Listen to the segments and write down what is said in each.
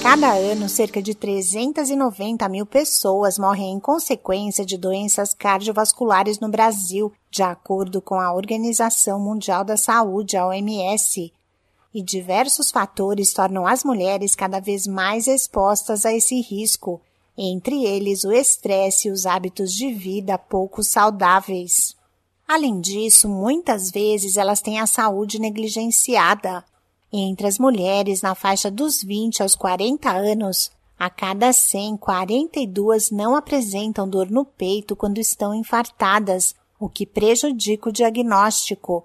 cada ano, cerca de 390 mil pessoas morrem em consequência de doenças cardiovasculares no Brasil, de acordo com a Organização Mundial da Saúde, a OMS. E diversos fatores tornam as mulheres cada vez mais expostas a esse risco, entre eles o estresse e os hábitos de vida pouco saudáveis. Além disso, muitas vezes elas têm a saúde negligenciada. Entre as mulheres na faixa dos 20 aos 40 anos, a cada 100, 42 não apresentam dor no peito quando estão infartadas, o que prejudica o diagnóstico.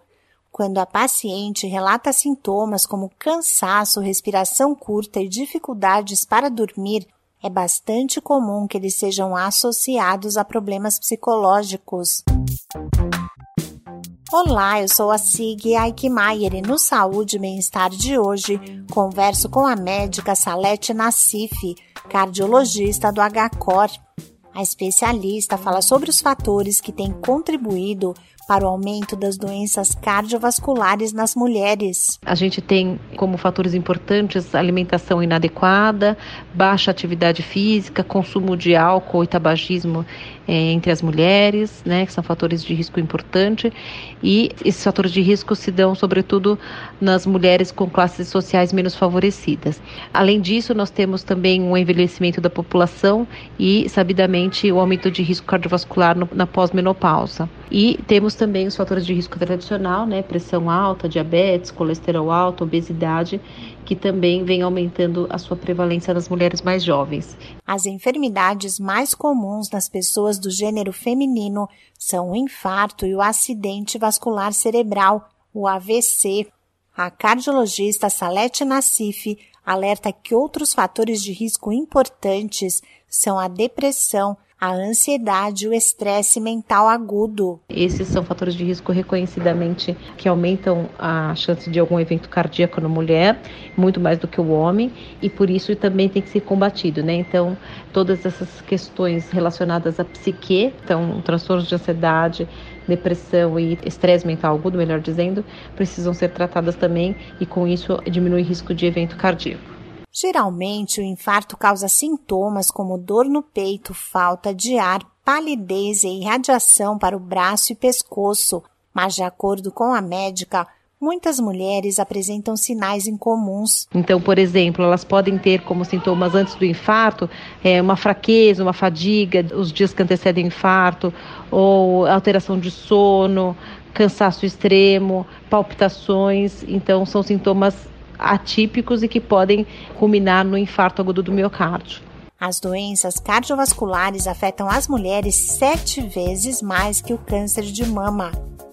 Quando a paciente relata sintomas como cansaço, respiração curta e dificuldades para dormir, é bastante comum que eles sejam associados a problemas psicológicos. Olá, eu sou a Sig Aikmaier e no Saúde e Bem-Estar de hoje converso com a médica Salete Nassif, cardiologista do HCOR. A especialista fala sobre os fatores que têm contribuído para o aumento das doenças cardiovasculares nas mulheres. A gente tem como fatores importantes alimentação inadequada, baixa atividade física, consumo de álcool e tabagismo é, entre as mulheres, né, que são fatores de risco importante, e esses fatores de risco se dão sobretudo nas mulheres com classes sociais menos favorecidas. Além disso, nós temos também um envelhecimento da população e, sabidamente, o aumento de risco cardiovascular no, na pós-menopausa. E temos também os fatores de risco tradicional, né, pressão alta, diabetes, colesterol alto, obesidade que também vem aumentando a sua prevalência nas mulheres mais jovens. As enfermidades mais comuns nas pessoas do gênero feminino são o infarto e o acidente vascular cerebral, o AVC. A cardiologista Salete Nassif alerta que outros fatores de risco importantes são a depressão, a ansiedade o estresse mental agudo. Esses são fatores de risco reconhecidamente que aumentam a chance de algum evento cardíaco na mulher, muito mais do que o homem, e por isso também tem que ser combatido, né? Então, todas essas questões relacionadas à psique, então transtornos de ansiedade, depressão e estresse mental agudo, melhor dizendo, precisam ser tratadas também e com isso diminui o risco de evento cardíaco. Geralmente, o infarto causa sintomas como dor no peito, falta de ar, palidez e irradiação para o braço e pescoço, mas, de acordo com a médica, muitas mulheres apresentam sinais incomuns. Então, por exemplo, elas podem ter como sintomas antes do infarto é, uma fraqueza, uma fadiga, os dias que antecedem o infarto, ou alteração de sono, cansaço extremo, palpitações. Então, são sintomas atípicos e que podem culminar no infarto agudo do miocárdio. As doenças cardiovasculares afetam as mulheres sete vezes mais que o câncer de mama.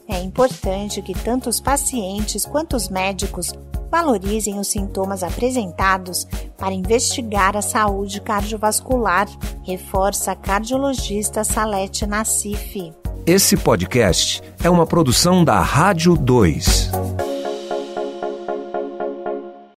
É importante que tanto os pacientes quanto os médicos valorizem os sintomas apresentados para investigar a saúde cardiovascular, reforça a cardiologista Salete Nassif. Esse podcast é uma produção da Rádio 2.